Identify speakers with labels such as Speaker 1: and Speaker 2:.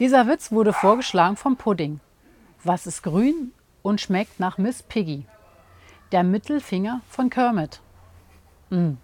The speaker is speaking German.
Speaker 1: Dieser Witz wurde vorgeschlagen vom Pudding. Was ist grün und schmeckt nach Miss Piggy? Der Mittelfinger von Kermit. Mm,